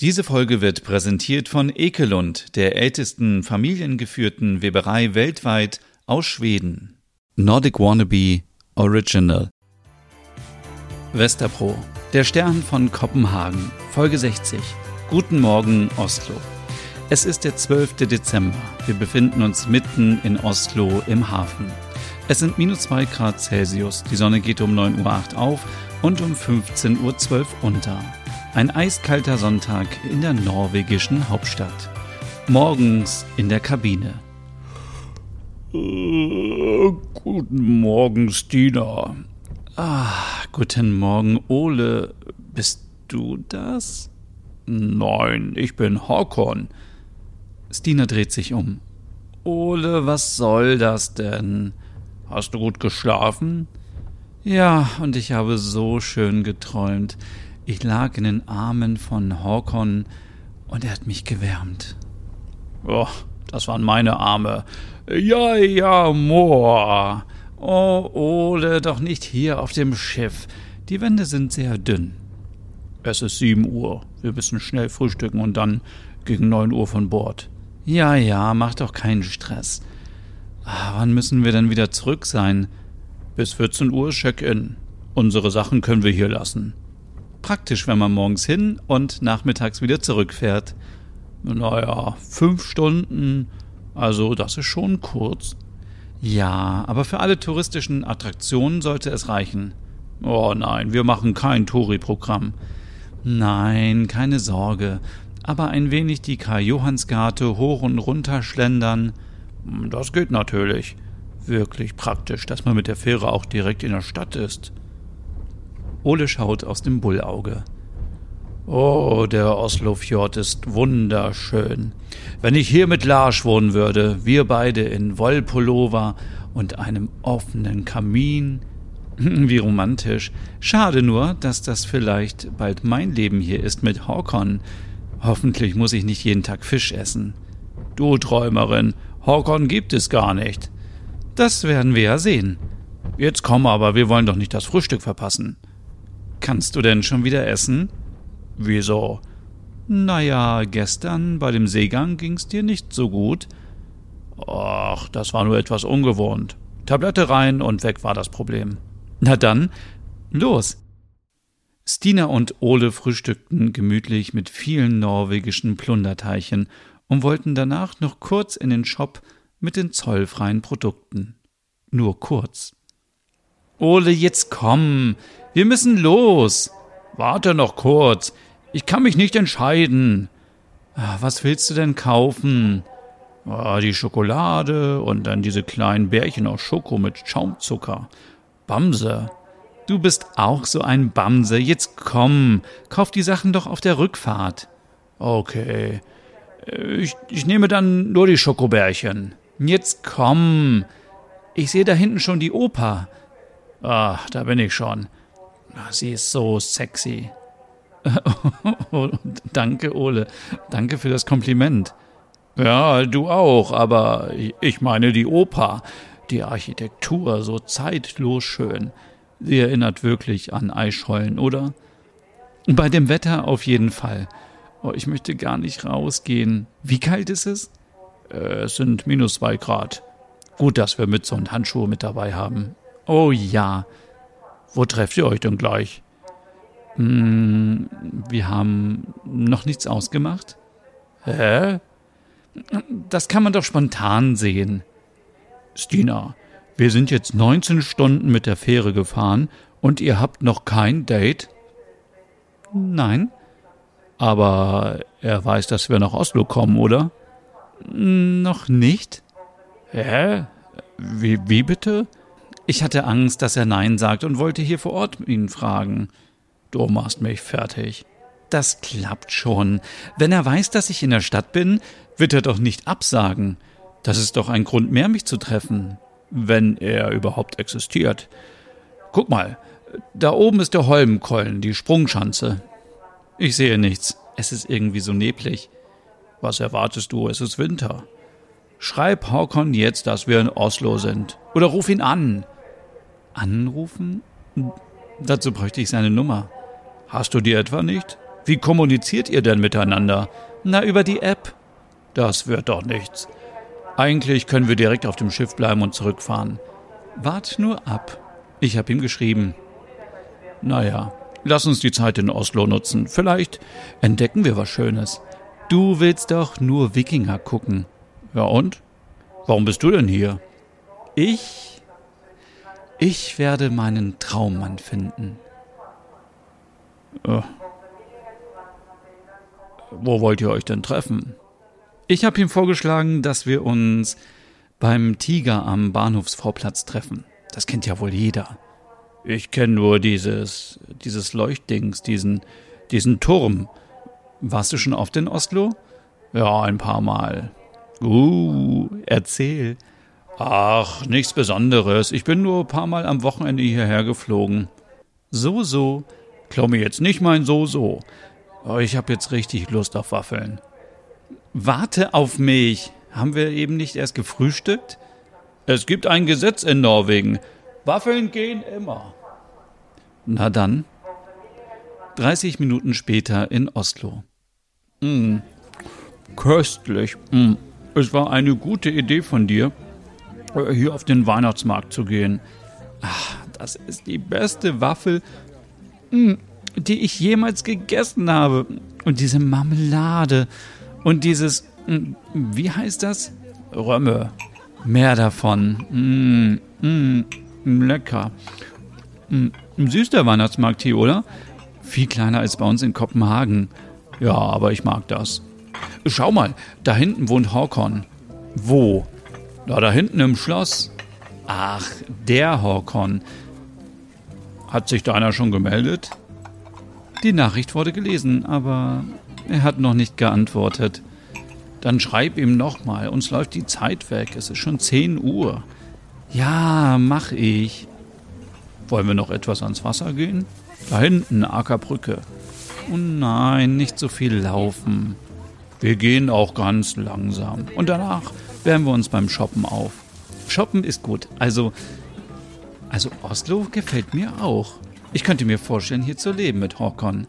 Diese Folge wird präsentiert von Ekelund, der ältesten familiengeführten Weberei weltweit aus Schweden. Nordic Wannabe Original. Westerpro, der Stern von Kopenhagen, Folge 60. Guten Morgen, Oslo. Es ist der 12. Dezember. Wir befinden uns mitten in Oslo im Hafen. Es sind minus 2 Grad Celsius. Die Sonne geht um 9.08 Uhr auf und um 15.12 Uhr unter. Ein eiskalter Sonntag in der norwegischen Hauptstadt. Morgens in der Kabine. Äh, guten Morgen, Stina. Ah, guten Morgen, Ole. Bist du das? Nein, ich bin Håkon. Stina dreht sich um. Ole, was soll das denn? Hast du gut geschlafen? Ja, und ich habe so schön geträumt. Ich lag in den Armen von Håkon und er hat mich gewärmt. Oh, das waren meine Arme. Ja, ja, Moor. Oh, Ole, doch nicht hier auf dem Schiff. Die Wände sind sehr dünn. Es ist sieben Uhr. Wir müssen schnell frühstücken und dann gegen neun Uhr von Bord. Ja, ja, mach doch keinen Stress. Ah, wann müssen wir denn wieder zurück sein? Bis 14 Uhr Check-in. Unsere Sachen können wir hier lassen. Praktisch, wenn man morgens hin und nachmittags wieder zurückfährt. Naja, fünf Stunden. Also, das ist schon kurz. Ja, aber für alle touristischen Attraktionen sollte es reichen. Oh nein, wir machen kein Touri-Programm. Nein, keine Sorge. Aber ein wenig die Karl-Johanns-Garte hoch und runter schlendern. Das geht natürlich. Wirklich praktisch, dass man mit der Fähre auch direkt in der Stadt ist. Ole schaut aus dem Bullauge. Oh, der Oslofjord ist wunderschön. Wenn ich hier mit Lars wohnen würde, wir beide in Wollpullover und einem offenen Kamin. Wie romantisch. Schade nur, dass das vielleicht bald mein Leben hier ist mit Håkon. Hoffentlich muss ich nicht jeden Tag Fisch essen. Du Träumerin, Håkon gibt es gar nicht. Das werden wir ja sehen. Jetzt komm aber, wir wollen doch nicht das Frühstück verpassen. Kannst du denn schon wieder essen? Wieso? Naja, gestern bei dem Seegang ging's dir nicht so gut. Ach, das war nur etwas ungewohnt. Tablette rein und weg war das Problem. Na dann, los. Stina und Ole frühstückten gemütlich mit vielen norwegischen Plunderteilchen und wollten danach noch kurz in den Shop mit den zollfreien Produkten. Nur kurz. Ole, jetzt komm. Wir müssen los. Warte noch kurz. Ich kann mich nicht entscheiden. Ah, was willst du denn kaufen? Ah, die Schokolade und dann diese kleinen Bärchen aus Schoko mit Schaumzucker. Bamse. Du bist auch so ein Bamse. Jetzt komm, kauf die Sachen doch auf der Rückfahrt. Okay. Ich, ich nehme dann nur die Schokobärchen. Jetzt komm. Ich sehe da hinten schon die Oper. Ah, da bin ich schon. Ah, sie ist so sexy. danke, Ole. Danke für das Kompliment. Ja, du auch, aber ich meine die Oper. Die Architektur so zeitlos schön. Sie erinnert wirklich an Eischollen, oder? Bei dem Wetter auf jeden Fall. Oh, ich möchte gar nicht rausgehen. Wie kalt ist es? Äh, es sind minus zwei Grad. Gut, dass wir Mütze und Handschuhe mit dabei haben. Oh ja. Wo trefft ihr euch denn gleich? Hm, wir haben noch nichts ausgemacht. Hä? Das kann man doch spontan sehen. Stina, wir sind jetzt 19 Stunden mit der Fähre gefahren und ihr habt noch kein Date? Nein. Aber er weiß, dass wir nach Oslo kommen, oder? Noch nicht. Hä? Wie, wie bitte? Ich hatte Angst, dass er Nein sagt und wollte hier vor Ort ihn fragen. Du machst mich fertig. Das klappt schon. Wenn er weiß, dass ich in der Stadt bin, wird er doch nicht absagen. Das ist doch ein Grund mehr, mich zu treffen. Wenn er überhaupt existiert. Guck mal, da oben ist der Holmenkollen, die Sprungschanze. Ich sehe nichts. Es ist irgendwie so neblig. Was erwartest du? Es ist Winter. Schreib Håkon jetzt, dass wir in Oslo sind. Oder ruf ihn an. Anrufen? Dazu bräuchte ich seine Nummer. Hast du die etwa nicht? Wie kommuniziert ihr denn miteinander? Na, über die App. Das wird doch nichts. Eigentlich können wir direkt auf dem Schiff bleiben und zurückfahren. Wart nur ab. Ich habe ihm geschrieben. Naja, lass uns die Zeit in Oslo nutzen. Vielleicht entdecken wir was Schönes. Du willst doch nur Wikinger gucken. Ja und? Warum bist du denn hier? Ich? Ich werde meinen Traummann finden. Äh. Wo wollt ihr euch denn treffen? Ich habe ihm vorgeschlagen, dass wir uns beim Tiger am Bahnhofsvorplatz treffen. Das kennt ja wohl jeder. Ich kenne nur dieses, dieses Leuchtdings, diesen, diesen Turm. Warst du schon oft in Oslo? Ja, ein paar Mal. Uh, erzähl. Ach, nichts Besonderes. Ich bin nur ein paar Mal am Wochenende hierher geflogen. So, so. Klau mir jetzt nicht mein So, so. Oh, ich habe jetzt richtig Lust auf Waffeln. Warte auf mich. Haben wir eben nicht erst gefrühstückt? Es gibt ein Gesetz in Norwegen. Waffeln gehen immer. Na dann. 30 Minuten später in Oslo. Mm, köstlich. Mm. Es war eine gute Idee von dir, hier auf den Weihnachtsmarkt zu gehen. Ach, das ist die beste Waffel, mm, die ich jemals gegessen habe. Und diese Marmelade und dieses, mm, wie heißt das? Römme. Mehr davon. Mm, mm, lecker. Mm, süß der Weihnachtsmarkt hier, oder? Viel kleiner als bei uns in Kopenhagen. Ja, aber ich mag das. Schau mal, da hinten wohnt Håkon. Wo? Da, da hinten im Schloss. Ach, der Håkon. Hat sich da einer schon gemeldet? Die Nachricht wurde gelesen, aber er hat noch nicht geantwortet. Dann schreib ihm nochmal, uns läuft die Zeit weg. Es ist schon 10 Uhr. Ja, mach ich. Wollen wir noch etwas ans Wasser gehen? Da hinten, Ackerbrücke. Oh nein, nicht so viel laufen. Wir gehen auch ganz langsam. Und danach wärmen wir uns beim Shoppen auf. Shoppen ist gut. Also, also Oslo gefällt mir auch. Ich könnte mir vorstellen, hier zu leben mit Håkon.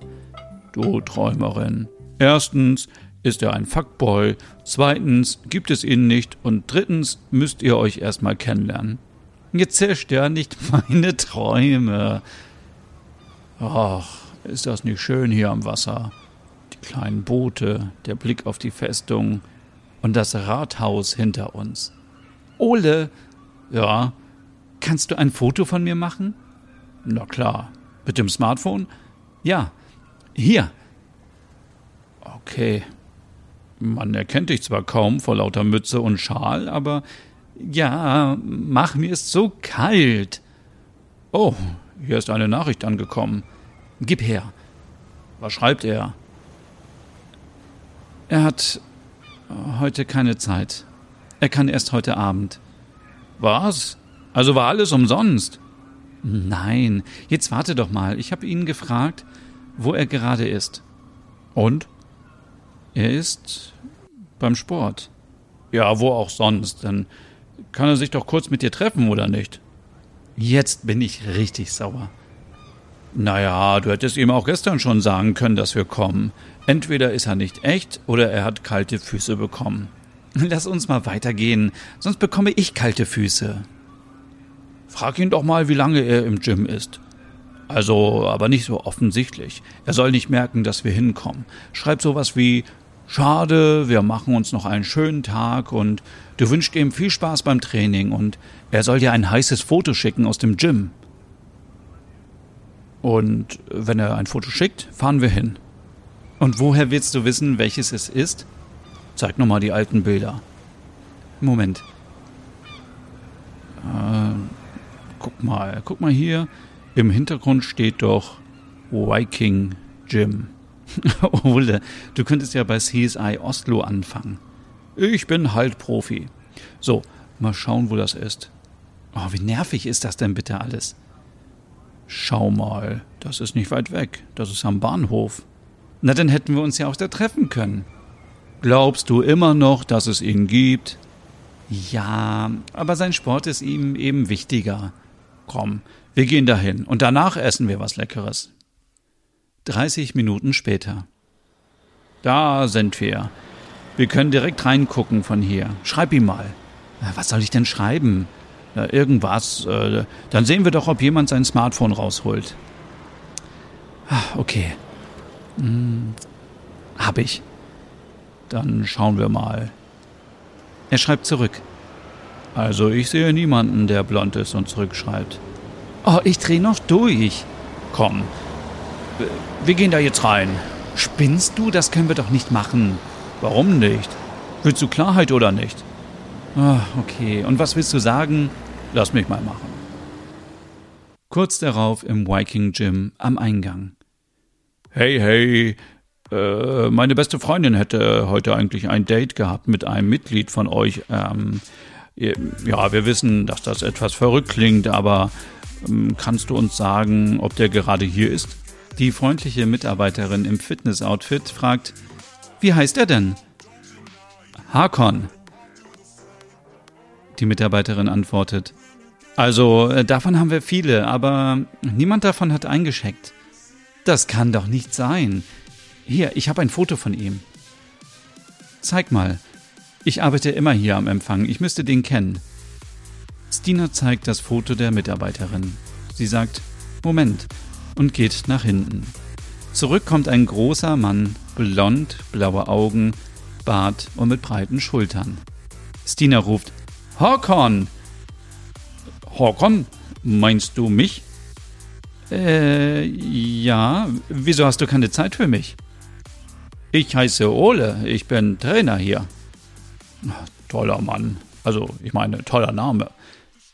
Du Träumerin. Erstens ist er ein Fuckboy, zweitens gibt es ihn nicht und drittens müsst ihr euch erstmal kennenlernen. Jetzt zerstör nicht meine Träume. Ach, ist das nicht schön hier am Wasser? Kleinen Boote, der Blick auf die Festung und das Rathaus hinter uns. Ole, ja, kannst du ein Foto von mir machen? Na klar. Mit dem Smartphone? Ja. Hier. Okay. Man erkennt dich zwar kaum vor lauter Mütze und Schal, aber ja, mach mir ist so kalt. Oh, hier ist eine Nachricht angekommen. Gib her. Was schreibt er? Er hat heute keine Zeit. Er kann erst heute Abend. Was? Also war alles umsonst? Nein, jetzt warte doch mal. Ich habe ihn gefragt, wo er gerade ist. Und? Er ist beim Sport. Ja, wo auch sonst. Dann kann er sich doch kurz mit dir treffen, oder nicht? Jetzt bin ich richtig sauer. Naja, du hättest ihm auch gestern schon sagen können, dass wir kommen. Entweder ist er nicht echt oder er hat kalte Füße bekommen. Lass uns mal weitergehen, sonst bekomme ich kalte Füße. Frag ihn doch mal, wie lange er im Gym ist. Also, aber nicht so offensichtlich. Er soll nicht merken, dass wir hinkommen. Schreib sowas wie Schade, wir machen uns noch einen schönen Tag und du wünschst ihm viel Spaß beim Training und er soll dir ein heißes Foto schicken aus dem Gym. Und wenn er ein Foto schickt, fahren wir hin. Und woher willst du wissen, welches es ist? Zeig nochmal die alten Bilder. Moment. Äh, guck mal, guck mal hier. Im Hintergrund steht doch Viking Gym. Ole, du könntest ja bei CSI Oslo anfangen. Ich bin halt Profi. So, mal schauen, wo das ist. Oh, wie nervig ist das denn bitte alles? Schau mal, das ist nicht weit weg. Das ist am Bahnhof. Na, dann hätten wir uns ja auch da treffen können. Glaubst du immer noch, dass es ihn gibt? Ja, aber sein Sport ist ihm eben wichtiger. Komm, wir gehen dahin und danach essen wir was Leckeres. 30 Minuten später. Da sind wir. Wir können direkt reingucken von hier. Schreib ihm mal. Was soll ich denn schreiben? Irgendwas. Äh, dann sehen wir doch, ob jemand sein Smartphone rausholt. Ah, okay. Hm, hab ich. Dann schauen wir mal. Er schreibt zurück. Also ich sehe niemanden, der blond ist und zurückschreibt. Oh, ich dreh noch durch. Komm, wir gehen da jetzt rein. Spinnst du? Das können wir doch nicht machen. Warum nicht? Willst du Klarheit oder nicht? Oh, okay. Und was willst du sagen? Lass mich mal machen. Kurz darauf im Viking Gym am Eingang. Hey, hey, äh, meine beste Freundin hätte heute eigentlich ein Date gehabt mit einem Mitglied von euch. Ähm, ja, wir wissen, dass das etwas verrückt klingt, aber ähm, kannst du uns sagen, ob der gerade hier ist? Die freundliche Mitarbeiterin im Fitnessoutfit fragt, wie heißt er denn? Hakon. Die Mitarbeiterin antwortet, also äh, davon haben wir viele, aber niemand davon hat eingeschickt. Das kann doch nicht sein. Hier, ich habe ein Foto von ihm. Zeig mal. Ich arbeite immer hier am Empfang. Ich müsste den kennen. Stina zeigt das Foto der Mitarbeiterin. Sie sagt, Moment, und geht nach hinten. Zurück kommt ein großer Mann, blond, blaue Augen, Bart und mit breiten Schultern. Stina ruft, Håkon! Håkon, meinst du mich? Äh, ja. Wieso hast du keine Zeit für mich? Ich heiße Ole, ich bin Trainer hier. Toller Mann. Also, ich meine, toller Name.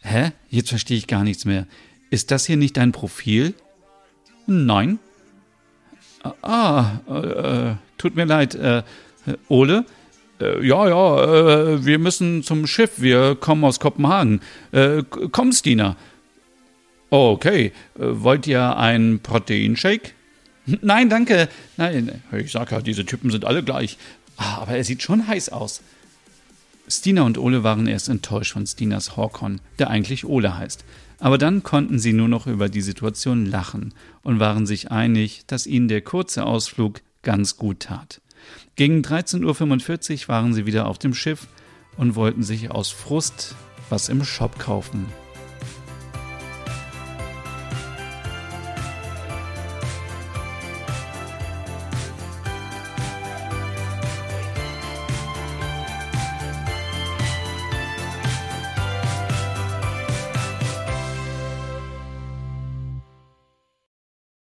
Hä? Jetzt verstehe ich gar nichts mehr. Ist das hier nicht dein Profil? Nein. Ah, äh, tut mir leid. Äh, Ole? Äh, ja, ja, äh, wir müssen zum Schiff. Wir kommen aus Kopenhagen. Äh, komm, Stina. Oh, okay. Äh, wollt ihr ein Proteinshake? Nein, danke. Nein, ich sag ja, diese Typen sind alle gleich. Ah, aber er sieht schon heiß aus. Stina und Ole waren erst enttäuscht von Stinas Horkon, der eigentlich Ole heißt. Aber dann konnten sie nur noch über die Situation lachen und waren sich einig, dass ihnen der kurze Ausflug ganz gut tat. Gegen 13.45 Uhr waren sie wieder auf dem Schiff und wollten sich aus Frust was im Shop kaufen.